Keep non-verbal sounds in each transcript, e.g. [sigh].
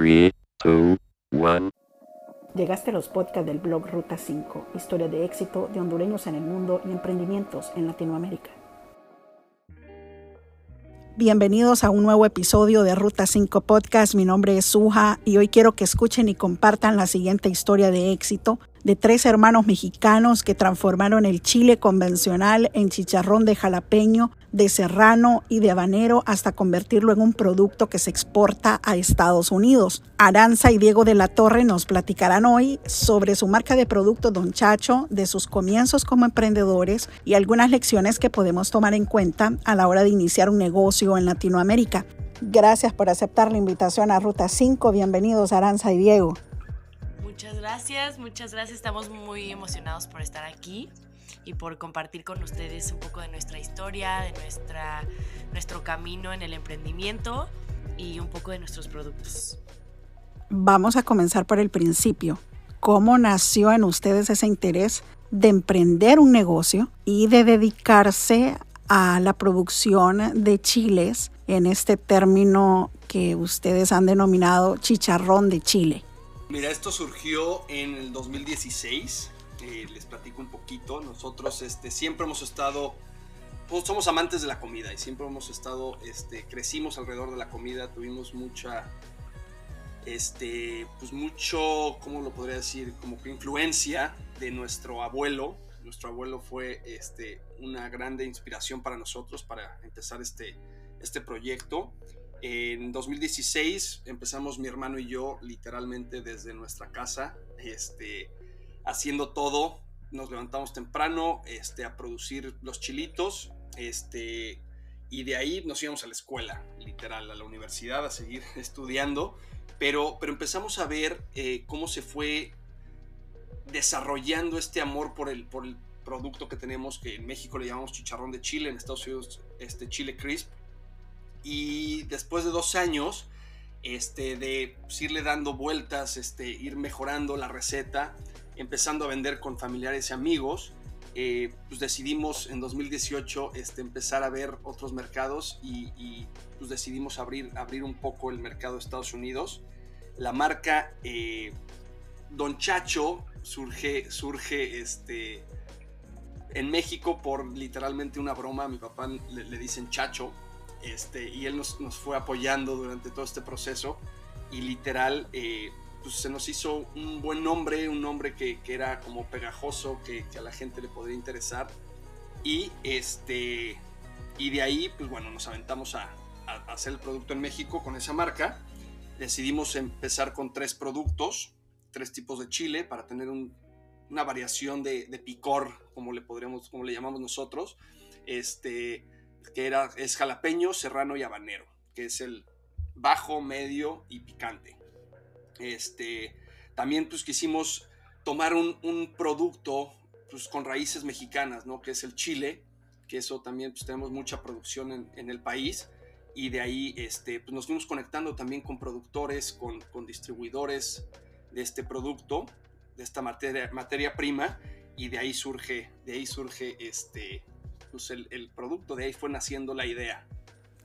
3, 2, 1. Llegaste a los podcasts del blog Ruta 5, historia de éxito de hondureños en el mundo y emprendimientos en Latinoamérica. Bienvenidos a un nuevo episodio de Ruta 5 Podcast. Mi nombre es Suja y hoy quiero que escuchen y compartan la siguiente historia de éxito de tres hermanos mexicanos que transformaron el chile convencional en chicharrón de jalapeño, de serrano y de habanero hasta convertirlo en un producto que se exporta a Estados Unidos. Aranza y Diego de la Torre nos platicarán hoy sobre su marca de producto Don Chacho, de sus comienzos como emprendedores y algunas lecciones que podemos tomar en cuenta a la hora de iniciar un negocio en Latinoamérica. Gracias por aceptar la invitación a Ruta 5. Bienvenidos Aranza y Diego. Muchas gracias, muchas gracias. Estamos muy emocionados por estar aquí y por compartir con ustedes un poco de nuestra historia, de nuestra, nuestro camino en el emprendimiento y un poco de nuestros productos. Vamos a comenzar por el principio. ¿Cómo nació en ustedes ese interés de emprender un negocio y de dedicarse a la producción de chiles en este término que ustedes han denominado chicharrón de chile? Mira, esto surgió en el 2016. Eh, les platico un poquito. Nosotros este, siempre hemos estado, pues, somos amantes de la comida y siempre hemos estado, este, crecimos alrededor de la comida, tuvimos mucha, este, pues mucho, ¿cómo lo podría decir? Como que influencia de nuestro abuelo. Nuestro abuelo fue este, una grande inspiración para nosotros para empezar este, este proyecto. En 2016 empezamos mi hermano y yo literalmente desde nuestra casa, este, haciendo todo. Nos levantamos temprano este, a producir los chilitos este, y de ahí nos íbamos a la escuela, literal, a la universidad, a seguir [laughs] estudiando. Pero, pero empezamos a ver eh, cómo se fue desarrollando este amor por el, por el producto que tenemos, que en México le llamamos chicharrón de chile, en Estados Unidos este chile crisp y después de dos años este, de pues, irle dando vueltas, este, ir mejorando la receta, empezando a vender con familiares y amigos, eh, pues decidimos en 2018 este, empezar a ver otros mercados y, pues decidimos abrir, abrir un poco el mercado de Estados Unidos. La marca eh, Don Chacho surge, surge este, en México por literalmente una broma. A mi papá le, le dicen Chacho este, y él nos, fue apoyando durante todo este proceso y literal eh, pues se nos hizo un buen nombre, un nombre que, era como pegajoso, que, a la gente le podría interesar. Y este y de ahí pues bueno nos aventamos a, hacer el producto en México con esa marca. Decidimos empezar con tres productos tres tipos de chile para tener una variación de, de, picor como le podríamos como le llamamos nosotros. Este que era, es jalapeño, serrano y habanero, que es el bajo, medio y picante. Este, también pues quisimos tomar un, producto pues, con raíces mexicanas, ¿no? Que es el chile, que eso también pues tenemos mucha producción en, el país y de ahí este, pues, nos fuimos conectando también con productores, con, con distribuidores de este producto, de esta materia, materia prima y de ahí surge, de ahí surge este, pues el, producto, de ahí fue naciendo la idea.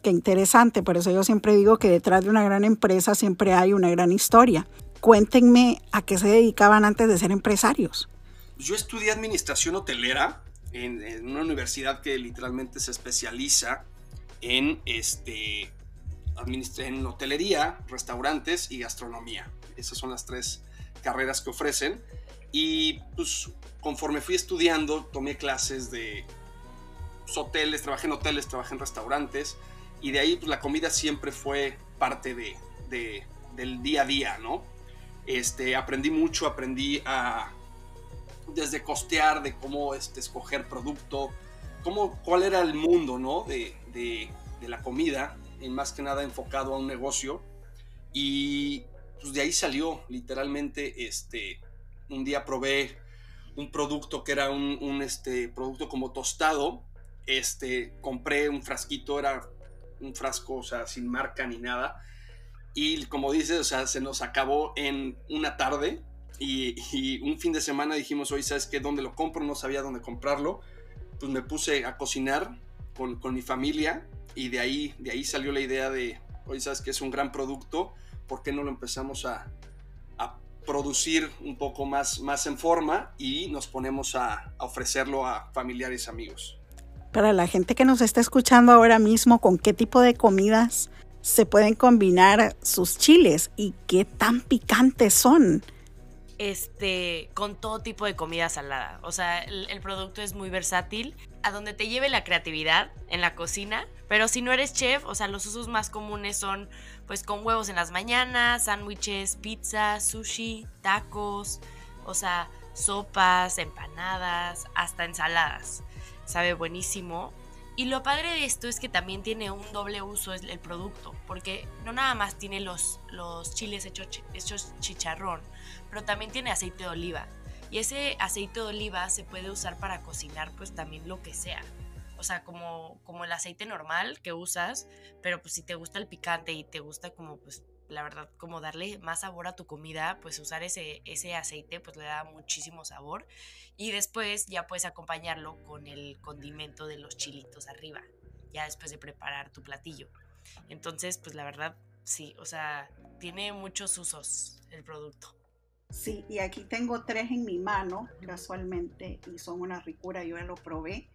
Qué interesante, por eso yo siempre digo que detrás de una gran empresa siempre hay una gran historia. Cuéntenme a qué se dedicaban antes de ser empresarios. Yo estudié administración hotelera en, una universidad que literalmente se especializa en, este, en hotelería, restaurantes y gastronomía. Esas son las tres carreras que ofrecen. Y pues conforme fui estudiando, tomé clases de hoteles, trabajé en hoteles, trabajé en restaurantes y de ahí pues, la comida siempre fue parte de, del día a día, ¿no? Este, aprendí mucho, aprendí a desde costear, de cómo este, escoger producto, cómo, cuál era el mundo, ¿no? De, de, la comida, y más que nada enfocado a un negocio. Y pues de ahí salió, literalmente, este, un día probé un producto que era un, un este, producto como tostado, este, compré un frasquito, era un frasco, o sea, sin marca ni nada. Y como dices, o sea, se nos acabó en una tarde y, un fin de semana dijimos, oye, ¿sabes qué? ¿Dónde lo compro? No sabía dónde comprarlo. Pues me puse a cocinar con, mi familia y de ahí, de ahí salió la idea de, oye, ¿sabes qué? Es un gran producto, ¿por qué no lo empezamos a, a producir un poco más, más en forma y nos ponemos a, a ofrecerlo a familiares amigos? Para la gente que nos está escuchando ahora mismo, ¿con qué tipo de comidas se pueden combinar sus chiles y qué tan picantes son? este, con todo tipo de comida salada. O sea, el, el, producto es muy versátil, a donde te lleve la creatividad en la cocina. Pero si no eres chef, o sea, los usos más comunes son pues con huevos en las mañanas, sándwiches, pizza, sushi, tacos, o sea, sopas, empanadas, hasta ensaladas. Sabe buenísimo. Y lo padre de esto es que también tiene un doble uso el producto, porque no nada más tiene los, los chiles hechos, chicharrón, pero también tiene aceite de oliva. Y ese aceite de oliva se puede usar para cocinar pues también lo que sea. O sea, como, como el aceite normal que usas, pero pues si te gusta el picante y te gusta como pues la verdad, como darle más sabor a tu comida, pues usar ese, ese aceite pues le da muchísimo sabor. Y después ya puedes acompañarlo con el condimento de los chilitos arriba, ya después de preparar tu platillo. Entonces, pues la verdad, sí, o sea, tiene muchos usos el producto. Sí, y aquí tengo tres en mi mano, casualmente, y son una ricura, yo ya lo probé.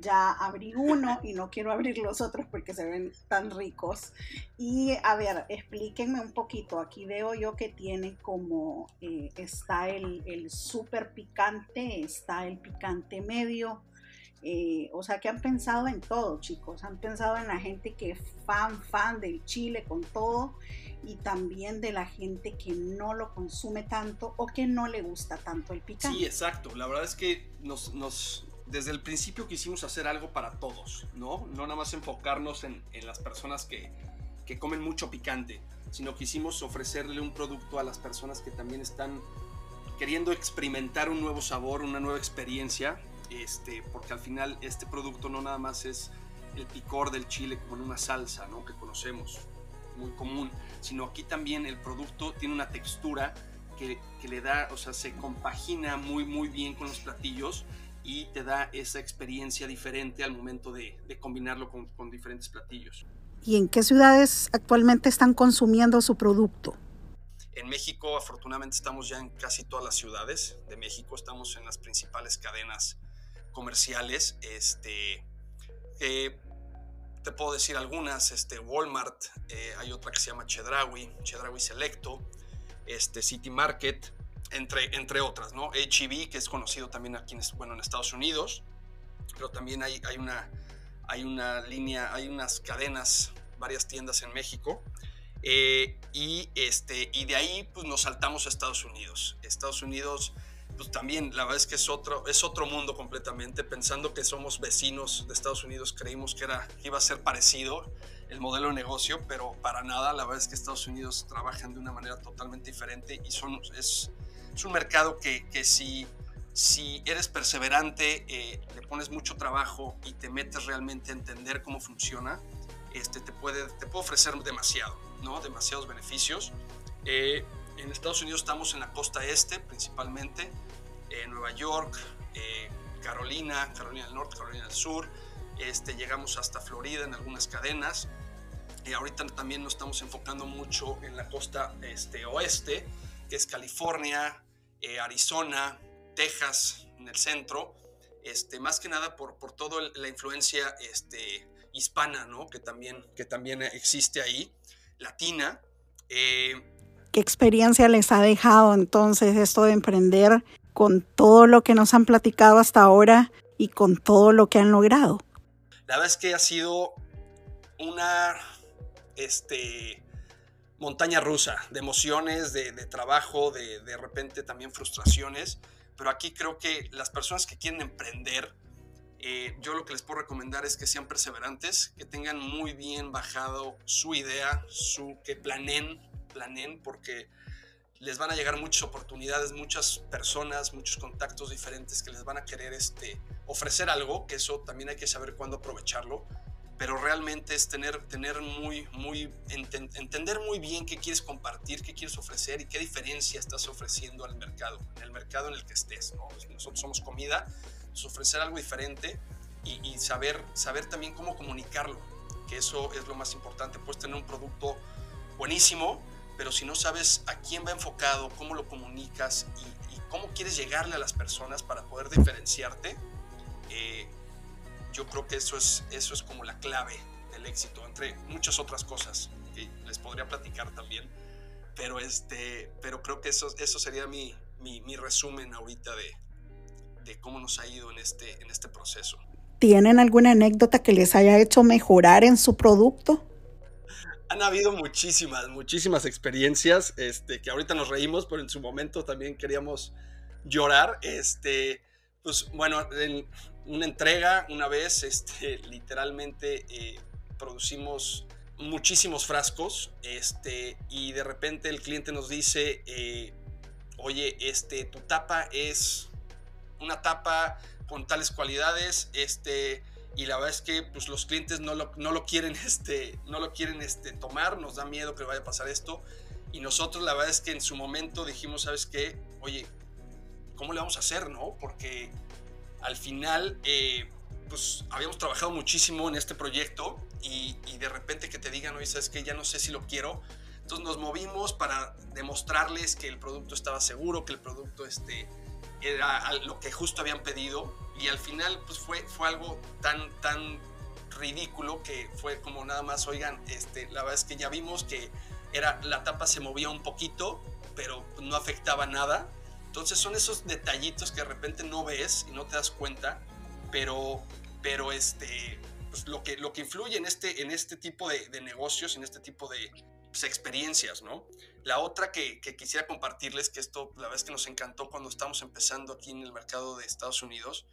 Ya abrí uno y no quiero abrir los otros porque se ven tan ricos. Y a ver, explíquenme un poquito. Aquí veo yo que tiene como, eh, está el, el súper picante, está el picante medio. Eh, o sea que han pensado en todo, chicos. Han pensado en la gente que es fan, fan del chile con todo y también de la gente que no lo consume tanto o que no le gusta tanto el picante. Sí, exacto. La verdad es que nos, nos, desde el principio quisimos hacer algo para todos, ¿no? No nada más enfocarnos en, las personas que, que, comen mucho picante, sino quisimos ofrecerle un producto a las personas que también están queriendo experimentar un nuevo sabor, una nueva experiencia, este, porque al final este producto no nada más es el picor del chile como en una salsa, ¿no? Que conocemos, muy común, sino aquí también el producto tiene una textura que, que, le da, o sea, se compagina muy, muy bien con los platillos y te da esa experiencia diferente al momento de, de combinarlo con, con diferentes platillos. ¿Y en qué ciudades actualmente están consumiendo su producto? En México, afortunadamente, estamos ya en casi todas las ciudades de México. Estamos en las principales cadenas comerciales. Este, eh, te puedo decir algunas, este, Walmart, eh, hay otra que se llama Chedraui, Chedraui Selecto, este, City Market, entre, entre otras, ¿no? HEB, que es conocido también aquí en, bueno, en Estados Unidos, pero también hay, hay, una, hay una línea, hay unas cadenas, varias tiendas en México, eh, y, este, y de ahí pues nos saltamos a Estados Unidos. Estados Unidos pues también la verdad es que es otro, es otro mundo completamente. Pensando que somos vecinos de Estados Unidos, creímos que era, iba a ser parecido el modelo de negocio, pero para nada. La verdad es que Estados Unidos trabajan de una manera totalmente diferente y son, es, es un mercado que, que si, si eres perseverante, eh, le pones mucho trabajo y te metes realmente a entender cómo funciona, este, te, puede, te puede ofrecer demasiado, ¿no? demasiados beneficios. Eh, en Estados Unidos estamos en la costa este principalmente, eh, Nueva York, eh, Carolina, Carolina del Norte, Carolina del Sur, este, llegamos hasta Florida en algunas cadenas. Y ahorita también nos estamos enfocando mucho en la costa este, oeste, que es California, eh, Arizona, Texas, en el centro, este, más que nada por, por toda la influencia este, hispana, ¿no? que, también, que también existe ahí, latina. Eh, ¿Qué experiencia les ha dejado entonces esto de emprender con todo lo que nos han platicado hasta ahora y con todo lo que han logrado? La verdad es que ha sido una este, montaña rusa de emociones, de, trabajo, de, de repente también frustraciones, pero aquí creo que las personas que quieren emprender, eh, yo lo que les puedo recomendar es que sean perseverantes, que tengan muy bien bajado su idea, su, que planeen, planeen porque les van a llegar muchas oportunidades, muchas personas, muchos contactos diferentes que les van a querer este, ofrecer algo, que eso también hay que saber cuándo aprovecharlo, pero realmente es tener, tener muy, muy, ent entender muy bien qué quieres compartir, qué quieres ofrecer y qué diferencia estás ofreciendo al mercado, en el mercado en el que estés. ¿no? Nosotros somos comida, es ofrecer algo diferente y, y saber, saber también cómo comunicarlo, que eso es lo más importante. Puedes tener un producto buenísimo, pero si no sabes a quién va enfocado, cómo lo comunicas y, cómo quieres llegarle a las personas para poder diferenciarte, eh, yo creo que eso es, eso es como la clave del éxito, entre muchas otras cosas que les podría platicar también. Pero, este, pero creo que eso, eso sería mi, mi, mi resumen ahorita de, de, cómo nos ha ido en este, en este proceso. ¿Tienen alguna anécdota que les haya hecho mejorar en su producto? Han habido muchísimas, muchísimas experiencias, este, que ahorita nos reímos, pero en su momento también queríamos llorar. Este, pues bueno, en una entrega una vez, [laughs] este, literalmente eh, producimos muchísimos frascos, este, y de repente el cliente nos dice, eh, oye, este, tu tapa es una tapa con tales cualidades, este, y la verdad es que pues, los clientes no lo, no lo quieren, [laughs] este, no lo quieren este, tomar, nos da miedo que vaya a pasar esto, y nosotros la verdad es que en su momento dijimos, ¿sabes qué? Oye, ¿cómo le vamos a hacer, no? Porque al final, eh, pues habíamos trabajado muchísimo en este proyecto y, de repente que te digan, oye, ¿sabes qué? Ya no sé si lo quiero. Entonces nos movimos para demostrarles que el producto estaba seguro, que el producto este, era lo que justo habían pedido y al final pues fue, fue algo tan, tan ridículo que fue como nada más, oigan, este, la verdad es que ya vimos que era, la tapa se movía un poquito, pero no afectaba nada. Entonces son esos detallitos que de repente no ves y no te das cuenta, pero, pero este, pues lo, que, lo que influye en este, en este tipo de, de negocios, en este tipo de, pues, experiencias, ¿no? La otra que, quisiera compartirles, que esto la verdad es que nos encantó cuando estábamos empezando aquí en el mercado de Estados Unidos,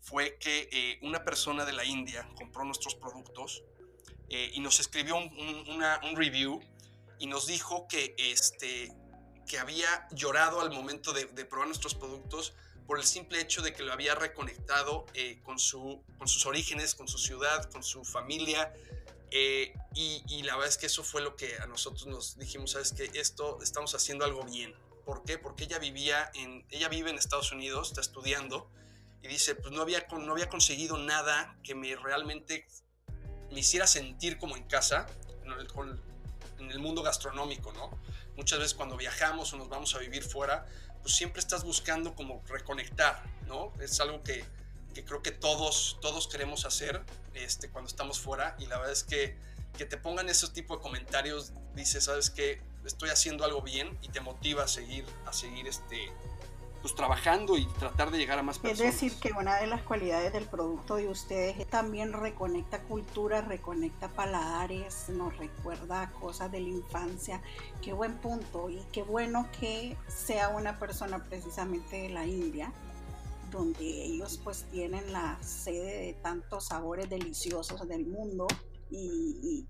fue que eh, una persona de la India compró nuestros productos eh, y nos escribió un, review y nos dijo que, este, que había llorado al momento de, probar nuestros productos por el simple hecho de que lo había reconectado eh, con, su, con sus orígenes, con su ciudad, con su familia, eh, y, la verdad es que eso fue lo que a nosotros nos dijimos, sabes que esto estamos haciendo algo bien. ¿Por qué? Porque ella vivía en, ella vive en Estados Unidos, está estudiando y dice, pues no había, no había conseguido nada que me realmente me hiciera sentir como en casa, en el, en el mundo gastronómico, ¿no? Muchas veces cuando viajamos o nos vamos a vivir fuera, pues siempre estás buscando como reconectar, ¿no? Es algo que, que creo que todos, todos queremos hacer este, cuando estamos fuera y la verdad es que, que te pongan esos tipos de comentarios, dices, sabes que estoy haciendo algo bien y te motiva a seguir, a seguir este, pues trabajando y tratar de llegar a más personas. Es decir, que una de las cualidades del producto de ustedes también reconecta cultura, reconecta paladares, nos recuerda cosas de la infancia. Qué buen punto y qué bueno que sea una persona precisamente de la India donde ellos pues tienen la sede de tantos sabores deliciosos del mundo y,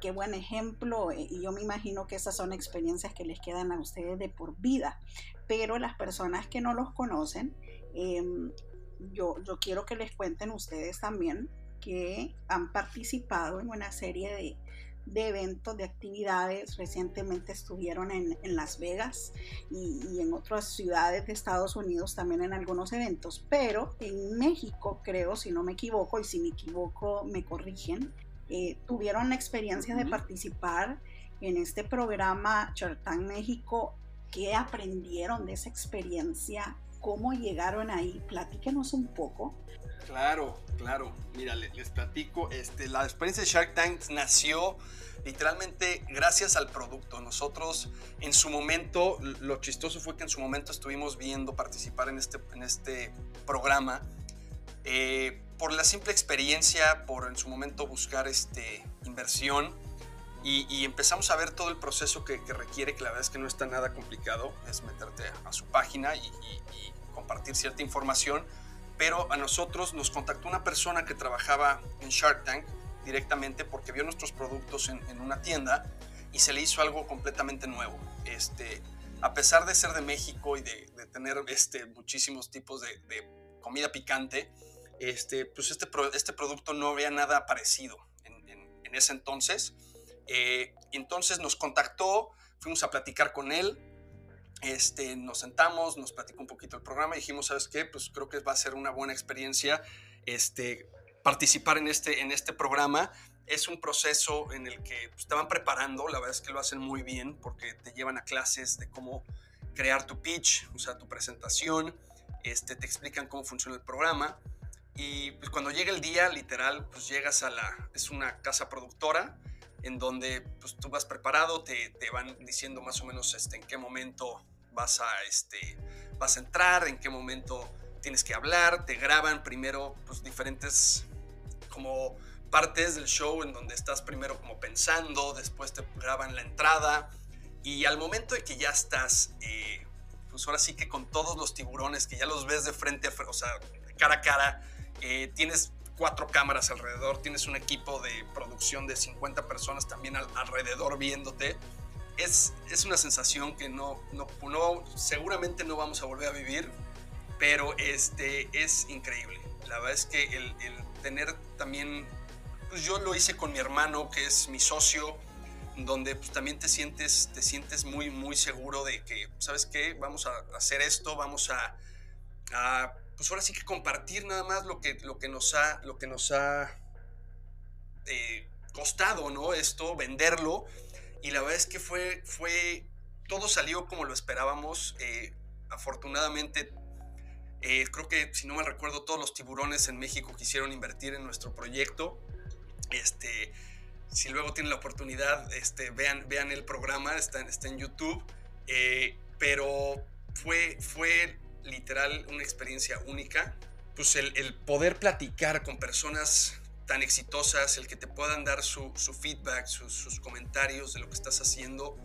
qué buen ejemplo y yo me imagino que esas son experiencias que les quedan a ustedes de por vida pero las personas que no los conocen em, yo, yo quiero que les cuenten ustedes también que han participado en una serie de de eventos, de actividades. Recientemente estuvieron en, Las Vegas y, en otras ciudades de Estados Unidos también en algunos eventos, pero en México creo, si no me equivoco, y si me equivoco me corrigen, eh, tuvieron la experiencia de participar en este programa Chartán México. ¿Qué aprendieron de esa experiencia? ¿Cómo llegaron ahí? Platíquenos un poco. Claro, claro. Mira, les, platico. Este, la experiencia de Shark Tank nació literalmente gracias al producto. Nosotros en su momento, lo chistoso fue que en su momento estuvimos viendo participar en este, en este programa eh, por la simple experiencia, por en su momento buscar este, inversión y, empezamos a ver todo el proceso que, requiere, que la verdad es que no está nada complicado, es meterte a, su página y, y compartir cierta información pero a nosotros nos contactó una persona que trabajaba en Shark Tank directamente porque vio nuestros productos en, una tienda y se le hizo algo completamente nuevo. Este, a pesar de ser de México y de, tener este, muchísimos tipos de, comida picante, este, pues este, este producto no había nada parecido en, ese entonces. Eh, entonces nos contactó, fuimos a platicar con él, este, nos sentamos, nos platicó un poquito el programa dijimos, ¿sabes qué? Pues creo que va a ser una buena experiencia este, participar en este, en este programa. Es un proceso en el que pues, te van preparando, la verdad es que lo hacen muy bien porque te llevan a clases de cómo crear tu pitch, o sea, tu presentación, este, te explican cómo funciona el programa y pues, cuando llega el día, literal, pues llegas a la, es una casa productora en donde pues tú vas preparado, te, te van diciendo más o menos este, en qué momento vas a, este, vas a entrar, en qué momento tienes que hablar, te graban primero pues, diferentes como partes del show en donde estás primero como pensando, después te graban la entrada y al momento de que ya estás, eh, pues ahora sí que con todos los tiburones que ya los ves de frente, o sea, cara a cara, eh, tienes cuatro cámaras alrededor, tienes un equipo de producción de 50 personas también alrededor viéndote. Es, es una sensación que no, no, no, seguramente no vamos a volver a vivir, pero este, es increíble. La verdad es que el, el tener también, pues yo lo hice con mi hermano, que es mi socio, donde pues, también te sientes, te sientes muy, muy seguro de que, ¿sabes qué? Vamos a hacer esto, vamos a, a pues ahora sí que compartir nada más lo que, lo que nos ha, lo que nos ha eh, costado, ¿no? Esto, venderlo. Y la verdad es que fue, fue, todo salió como lo esperábamos. Eh, afortunadamente, eh, creo que, si no me recuerdo, todos los tiburones en México quisieron invertir en nuestro proyecto. Este, si luego tienen la oportunidad, este, vean, vean el programa, está, está en YouTube. pero fue, fue literal una experiencia única. Pues el, poder platicar con personas tan exitosas, el que te puedan dar su, feedback, sus, comentarios de lo que estás haciendo,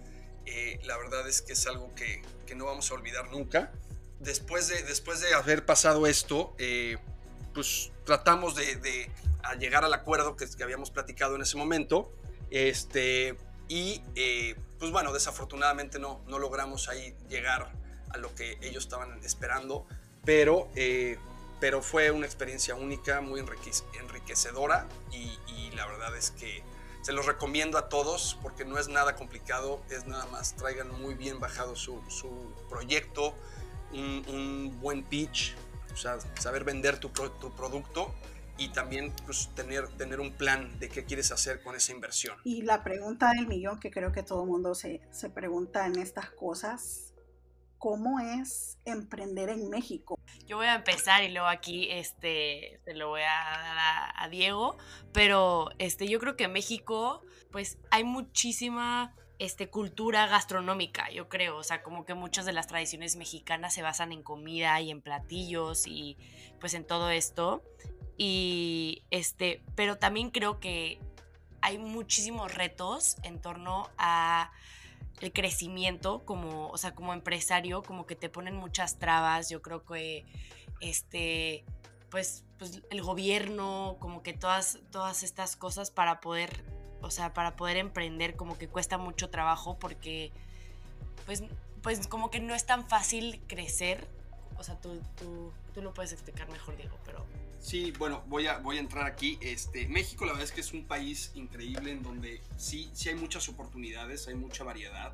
eh, la verdad es que es algo que, no vamos a olvidar nunca. Después de, después de haber pasado esto, eh, pues tratamos de, llegar al acuerdo que, que, habíamos platicado en ese momento. Este, y eh, pues bueno, desafortunadamente no, no logramos ahí llegar a lo que ellos estaban esperando, pero, eh, pero fue una experiencia única, muy enriquecedora y, la verdad es que se los recomiendo a todos porque no es nada complicado, es nada más traigan muy bien bajado su, proyecto, un, buen pitch, saber vender tu, tu producto y también pues, tener, tener un plan de qué quieres hacer con esa inversión. Y la pregunta del millón que creo que todo el mundo se, se pregunta en estas cosas cómo es emprender en México. Yo voy a empezar y luego aquí este, se lo voy a dar a, Diego, pero este, yo creo que en México pues hay muchísima este, cultura gastronómica, yo creo, o sea, como que muchas de las tradiciones mexicanas se basan en comida y en platillos y pues en todo esto. Y este, pero también creo que hay muchísimos retos en torno a el crecimiento como, o sea, como empresario, como que te ponen muchas trabas. Yo creo que este, pues, pues el gobierno, como que todas, todas estas cosas para poder, o sea, para poder emprender, como que cuesta mucho trabajo porque, pues, pues como que no es tan fácil crecer. O sea, tú, tú, tú lo puedes explicar mejor, Diego, pero Sí, bueno, voy a, voy a entrar aquí. Este, México la verdad es que es un país increíble en donde sí, sí hay muchas oportunidades, hay mucha variedad,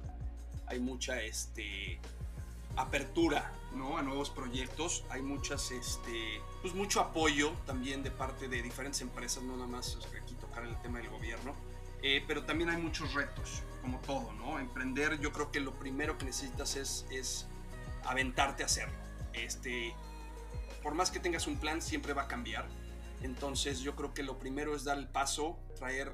hay mucha este, apertura ¿no? a nuevos proyectos, hay muchas, este, pues mucho apoyo también de parte de diferentes empresas, no nada más aquí tocar el tema del gobierno, eh, pero también hay muchos retos, como todo, ¿no? Emprender yo creo que lo primero que necesitas es, es aventarte a hacerlo. Este, por más que tengas un plan, siempre va a cambiar. Entonces yo creo que lo primero es dar el paso, traer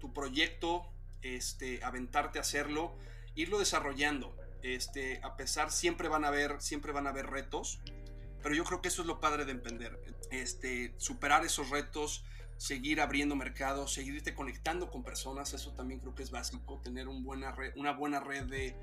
tu proyecto, este, aventarte a hacerlo, irlo desarrollando. Este, a pesar, siempre van a haber, siempre van a haber retos, pero yo creo que eso es lo padre de emprender. Este, superar esos retos, seguir abriendo mercados, seguirte conectando con personas, eso también creo que es básico, tener un buena una buena red de,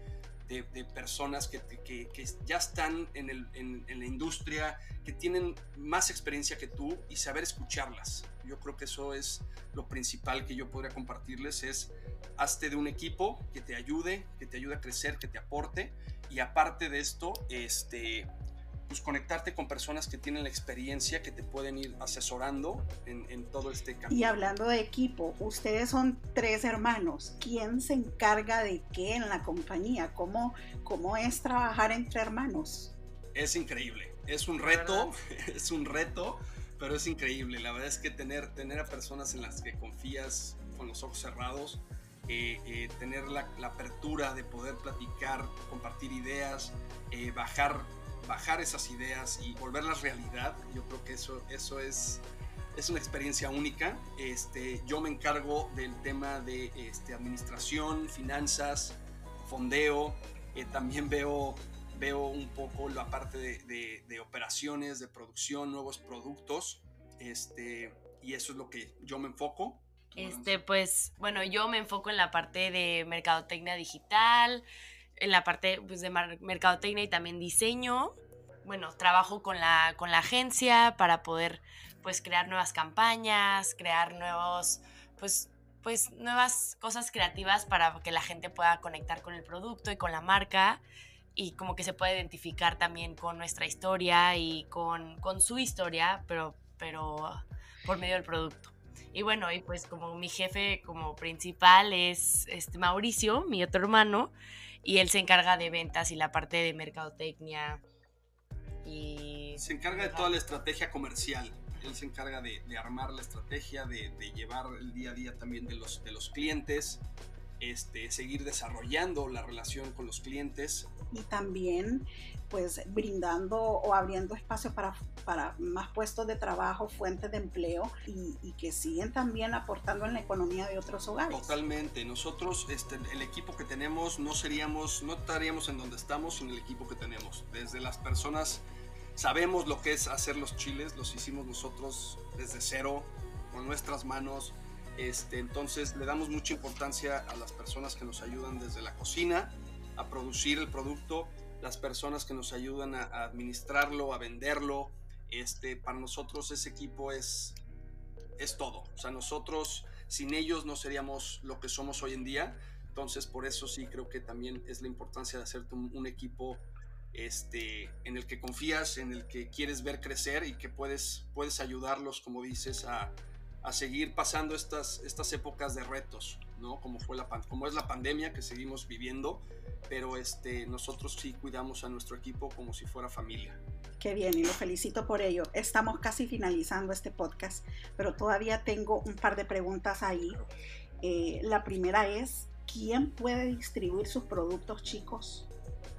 de, personas que, que, ya están en, el, en, la industria, que tienen más experiencia que tú y saber escucharlas. Yo creo que eso es lo principal que yo podría compartirles, es hazte de un equipo que te ayude, que te ayude a crecer, que te aporte y aparte de esto, este, pues, conectarte con personas que tienen la experiencia, que te pueden ir asesorando en, todo este camino. Y hablando de equipo, ustedes son tres hermanos. ¿Quién se encarga de qué en la compañía? ¿Cómo, cómo es trabajar entre hermanos? Es increíble, es un reto, [laughs] es un reto, pero es increíble. La verdad es que tener, tener a personas en las que confías con los ojos cerrados, eh, eh, tener la, apertura de poder platicar, compartir ideas, eh, bajar, bajar esas ideas y volverlas realidad, yo creo que eso, eso es, es una experiencia única. Este, yo me encargo del tema de este, administración, finanzas, fondeo, también veo veo un poco la parte de, operaciones, de producción, nuevos productos, este, y eso es lo que yo me enfoco. Este, pues, bueno, yo me enfoco en la parte de mercadotecnia digital, en la parte pues, de mercadotecnia y también diseño. Bueno, trabajo con la, con la agencia para poder pues crear nuevas campañas, crear nuevos, pues, pues nuevas cosas creativas para que la gente pueda conectar con el producto y con la marca y como que se puede identificar también con nuestra historia y con, con su historia, pero, pero por medio del producto. Y bueno, y pues como mi jefe como principal es este Mauricio, mi otro hermano, y él se encarga de ventas y la parte de mercadotecnia. Y se encarga de toda la estrategia comercial. Él se encarga de, de armar la estrategia, de, de, llevar el día a día también de los, de los clientes, este, seguir desarrollando la relación con los clientes y también pues brindando o abriendo espacio para, para más puestos de trabajo, fuentes de empleo y, que siguen también aportando en la economía de otros hogares. Totalmente. Nosotros, este, el equipo que tenemos, no seríamos, no estaríamos en donde estamos sin el equipo que tenemos. Desde las personas, sabemos lo que es hacer los chiles, los hicimos nosotros desde cero, con nuestras manos. Este, entonces le damos mucha importancia a las personas que nos ayudan desde la cocina, a producir el producto, las personas que nos ayudan a, administrarlo, a venderlo. Este, para nosotros ese equipo es, es todo. O sea, nosotros sin ellos no seríamos lo que somos hoy en día. Entonces, por eso sí creo que también es la importancia de hacerte un, equipo este, en el que confías, en el que quieres ver crecer y que puedes, puedes ayudarlos, como dices, a, a seguir pasando estas, estas épocas de retos, ¿no? Como, fue la, como es la pandemia que seguimos viviendo, pero este, nosotros sí cuidamos a nuestro equipo como si fuera familia. Qué bien, y lo felicito por ello. Estamos casi finalizando este podcast, pero todavía tengo un par de preguntas ahí. Eh, la primera es, ¿quién puede distribuir sus productos chicos?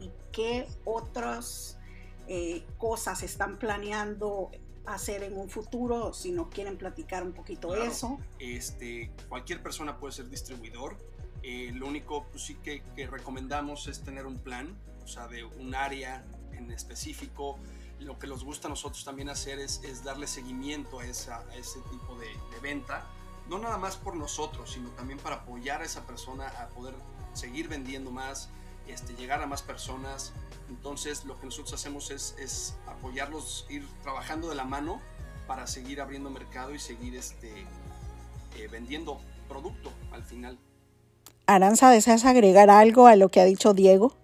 ¿Y qué otras eh, cosas están planeando hacer en un futuro, si nos quieren platicar un poquito de eso. Este, cualquier persona puede ser distribuidor. Eh, lo único pues, sí que, recomendamos es tener un plan, o sea, de un área en específico. Lo que nos gusta a nosotros también hacer es, es darle seguimiento a, esa, ese tipo de, de venta, no nada más por nosotros, sino también para apoyar a esa persona a poder seguir vendiendo más, este, llegar a más personas. Entonces lo que nosotros hacemos es, es, apoyarlos, ir trabajando de la mano para seguir abriendo mercado y seguir este, eh, vendiendo producto al final. Aranza, ¿deseas agregar algo a lo que ha dicho Diego?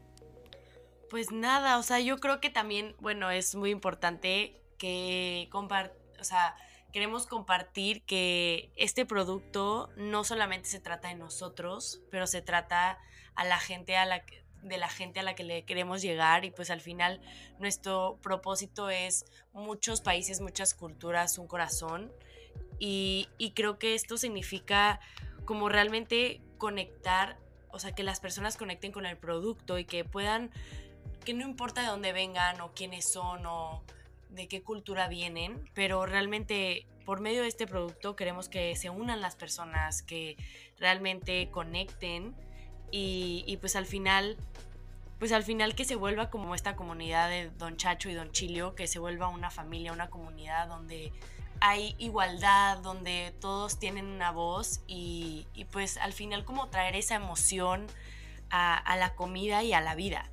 Pues nada, o sea, yo creo que también, bueno, es muy importante que compart o sea, queremos compartir que este producto no solamente se trata de nosotros, pero se trata a la gente a la que de la gente a la que le queremos llegar y pues al final nuestro propósito es muchos países, muchas culturas, un corazón y, creo que esto significa como realmente conectar, o sea, que las personas conecten con el producto y que puedan, que no importa de dónde vengan o quiénes son o de qué cultura vienen, pero realmente por medio de este producto queremos que se unan las personas, que realmente conecten y, pues al final pues al final que se vuelva como esta comunidad de Don Chacho y Don Chilio, que se vuelva una familia, una comunidad donde hay igualdad, donde todos tienen una voz y, pues al final como traer esa emoción a, la comida y a la vida.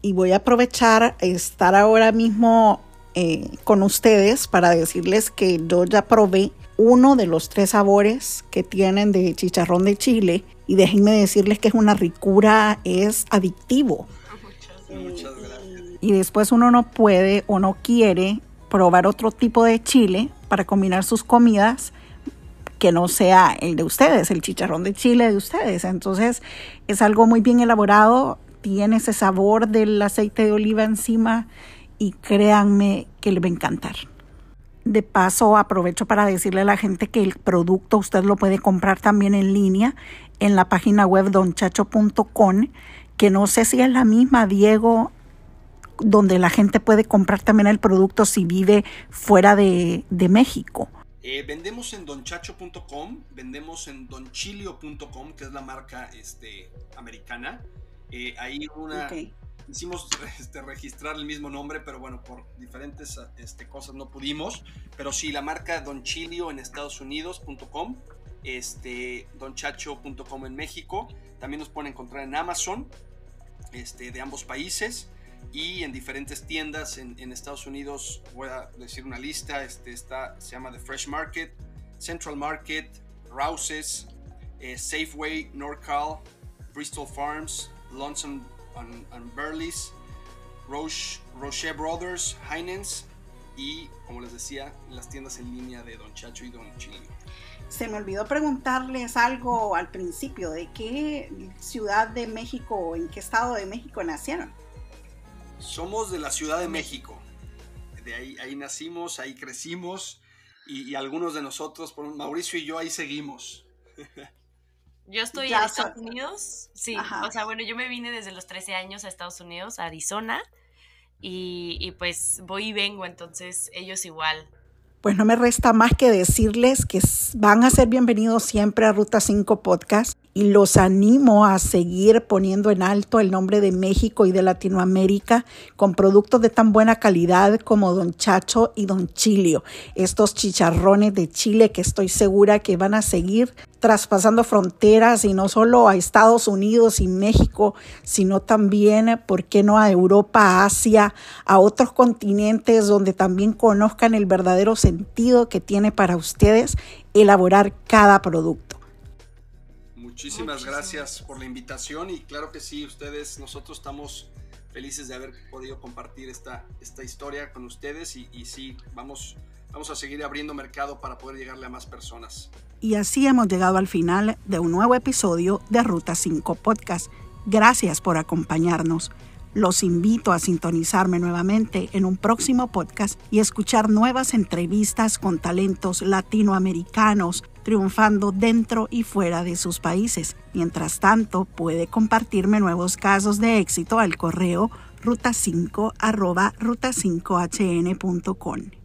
Y voy a aprovechar estar ahora mismo eh, con ustedes para decirles que yo ya probé uno de los tres sabores que tienen de chicharrón de chile y déjenme decirles que es una ricura, es adictivo. Muchas Y después uno no puede o no quiere probar otro tipo de chile para combinar sus comidas que no sea el de ustedes, el chicharrón de chile de ustedes. Entonces es algo muy bien elaborado, tiene ese sabor del aceite de oliva encima y créanme que les va a encantar. De paso, aprovecho para decirle a la gente que el producto usted lo puede comprar también en línea en la página web donchacho.com, que no sé si es la misma, Diego, donde la gente puede comprar también el producto si vive fuera de, de México. Eh, vendemos en donchacho.com, vendemos en donchilio.com, que es la marca este, americana. Eh, ahí una, hicimos [laughs] este, registrar el mismo nombre, pero bueno, por diferentes este, cosas no pudimos. Pero sí, la marca Donchilio en Estados Unidos.com, este, donchacho.com en México. También nos pueden encontrar en Amazon este, de ambos países y en diferentes tiendas en, Estados Unidos. Voy a decir una lista. Este, está, se llama The Fresh Market, Central Market, Rouse's, eh, Safeway, NorCal, Bristol Farms, And, Burley's, Roche, Roche Brothers, Heinens y, como les decía, las tiendas en línea de Don Chacho y Don Chili. Se me olvidó preguntarles algo al principio, ¿de qué ciudad de México o en qué estado de México nacieron? Somos de la Ciudad de México. De ahí, ahí nacimos, ahí crecimos y, algunos de nosotros, Mauricio y yo, ahí seguimos. [laughs] Yo estoy en Estados Unidos. Sí, o sea, bueno, yo me vine desde los 13 años a Estados Unidos, a Arizona, y, y pues voy y vengo, entonces ellos igual. Pues no me resta más que decirles que van a ser bienvenidos siempre a Ruta 5 Podcast y los animo a seguir poniendo en alto el nombre de México y de Latinoamérica con productos de tan buena calidad como Don Chacho y Don Chilio, estos chicharrones de Chile que estoy segura que van a seguir traspasando fronteras y no solo a Estados Unidos y México, sino también, ¿por qué no a Europa, Asia, a otros continentes donde también conozcan el verdadero sentido que tiene para ustedes elaborar cada producto? Muchísimas gracias por la invitación y claro que sí, ustedes, nosotros estamos felices de haber podido compartir esta, esta historia con ustedes y, y sí, vamos, vamos a seguir abriendo mercado para poder llegarle a más personas. Y así hemos llegado al final de un nuevo episodio de Ruta 5 Podcast. Gracias por acompañarnos. Los invito a sintonizarme nuevamente en un próximo podcast y escuchar nuevas entrevistas con talentos latinoamericanos triunfando dentro y fuera de sus países. Mientras tanto, puede compartirme nuevos casos de éxito al correo ruta5 ruta5hn.com.